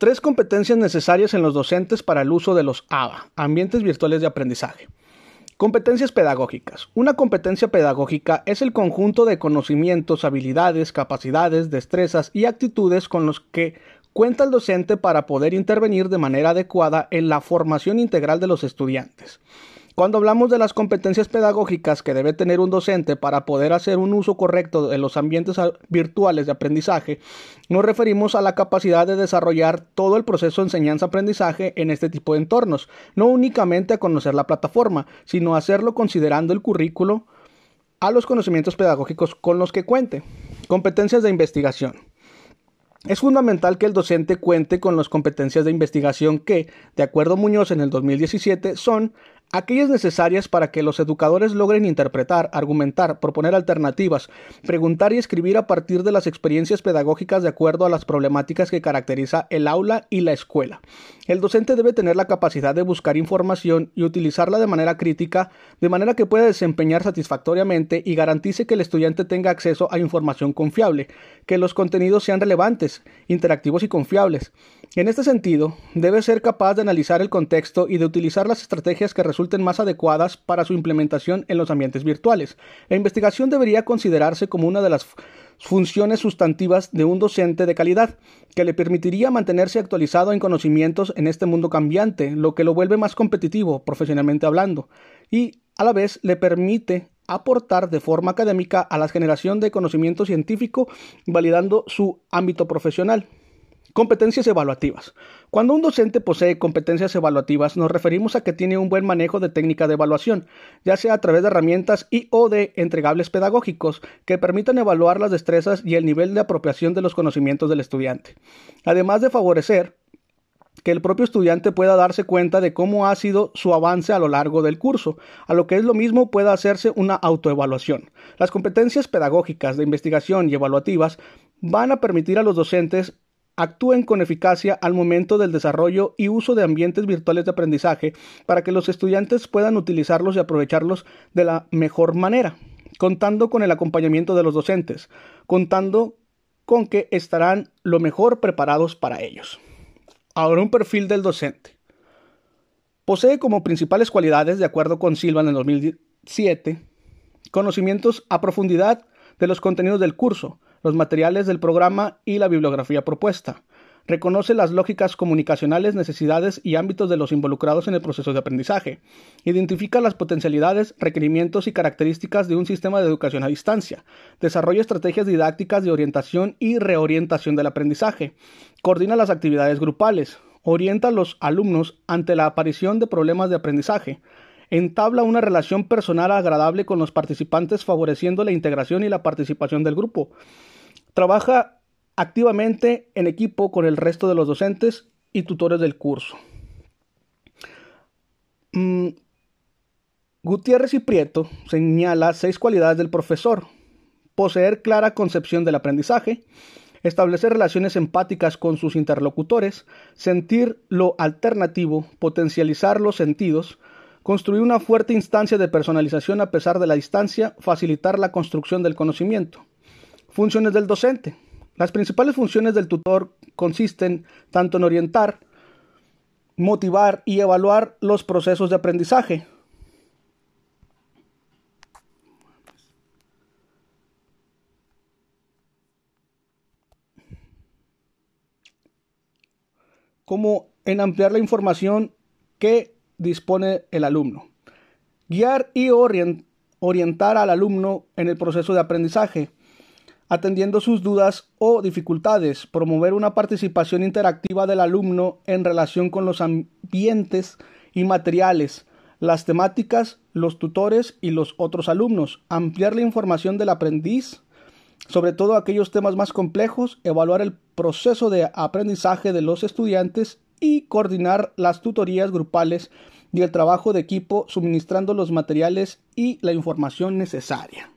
Tres competencias necesarias en los docentes para el uso de los ABA, ambientes virtuales de aprendizaje. Competencias pedagógicas. Una competencia pedagógica es el conjunto de conocimientos, habilidades, capacidades, destrezas y actitudes con los que cuenta el docente para poder intervenir de manera adecuada en la formación integral de los estudiantes. Cuando hablamos de las competencias pedagógicas que debe tener un docente para poder hacer un uso correcto de los ambientes virtuales de aprendizaje, nos referimos a la capacidad de desarrollar todo el proceso de enseñanza-aprendizaje en este tipo de entornos, no únicamente a conocer la plataforma, sino hacerlo considerando el currículo a los conocimientos pedagógicos con los que cuente. Competencias de investigación. Es fundamental que el docente cuente con las competencias de investigación que, de acuerdo a Muñoz en el 2017, son aquellas necesarias para que los educadores logren interpretar, argumentar, proponer alternativas, preguntar y escribir a partir de las experiencias pedagógicas de acuerdo a las problemáticas que caracteriza el aula y la escuela. El docente debe tener la capacidad de buscar información y utilizarla de manera crítica, de manera que pueda desempeñar satisfactoriamente y garantice que el estudiante tenga acceso a información confiable, que los contenidos sean relevantes, interactivos y confiables. En este sentido, debe ser capaz de analizar el contexto y de utilizar las estrategias que resulten más adecuadas para su implementación en los ambientes virtuales. La investigación debería considerarse como una de las funciones sustantivas de un docente de calidad, que le permitiría mantenerse actualizado en conocimientos en este mundo cambiante, lo que lo vuelve más competitivo profesionalmente hablando, y a la vez le permite aportar de forma académica a la generación de conocimiento científico, validando su ámbito profesional. Competencias evaluativas. Cuando un docente posee competencias evaluativas, nos referimos a que tiene un buen manejo de técnica de evaluación, ya sea a través de herramientas y o de entregables pedagógicos que permitan evaluar las destrezas y el nivel de apropiación de los conocimientos del estudiante. Además de favorecer que el propio estudiante pueda darse cuenta de cómo ha sido su avance a lo largo del curso, a lo que es lo mismo pueda hacerse una autoevaluación. Las competencias pedagógicas de investigación y evaluativas van a permitir a los docentes actúen con eficacia al momento del desarrollo y uso de ambientes virtuales de aprendizaje para que los estudiantes puedan utilizarlos y aprovecharlos de la mejor manera, contando con el acompañamiento de los docentes, contando con que estarán lo mejor preparados para ellos. Ahora un perfil del docente. Posee como principales cualidades, de acuerdo con Silva en el 2007, conocimientos a profundidad de los contenidos del curso, los materiales del programa y la bibliografía propuesta. Reconoce las lógicas comunicacionales, necesidades y ámbitos de los involucrados en el proceso de aprendizaje. Identifica las potencialidades, requerimientos y características de un sistema de educación a distancia. Desarrolla estrategias didácticas de orientación y reorientación del aprendizaje. Coordina las actividades grupales. Orienta a los alumnos ante la aparición de problemas de aprendizaje entabla una relación personal agradable con los participantes favoreciendo la integración y la participación del grupo. Trabaja activamente en equipo con el resto de los docentes y tutores del curso. Mm, Gutiérrez y Prieto señala seis cualidades del profesor. Poseer clara concepción del aprendizaje, establecer relaciones empáticas con sus interlocutores, sentir lo alternativo, potencializar los sentidos, construir una fuerte instancia de personalización a pesar de la distancia, facilitar la construcción del conocimiento. Funciones del docente. Las principales funciones del tutor consisten tanto en orientar, motivar y evaluar los procesos de aprendizaje. como en ampliar la información que dispone el alumno. Guiar y orientar al alumno en el proceso de aprendizaje, atendiendo sus dudas o dificultades, promover una participación interactiva del alumno en relación con los ambientes y materiales, las temáticas, los tutores y los otros alumnos, ampliar la información del aprendiz, sobre todo aquellos temas más complejos, evaluar el proceso de aprendizaje de los estudiantes y coordinar las tutorías grupales y el trabajo de equipo suministrando los materiales y la información necesaria.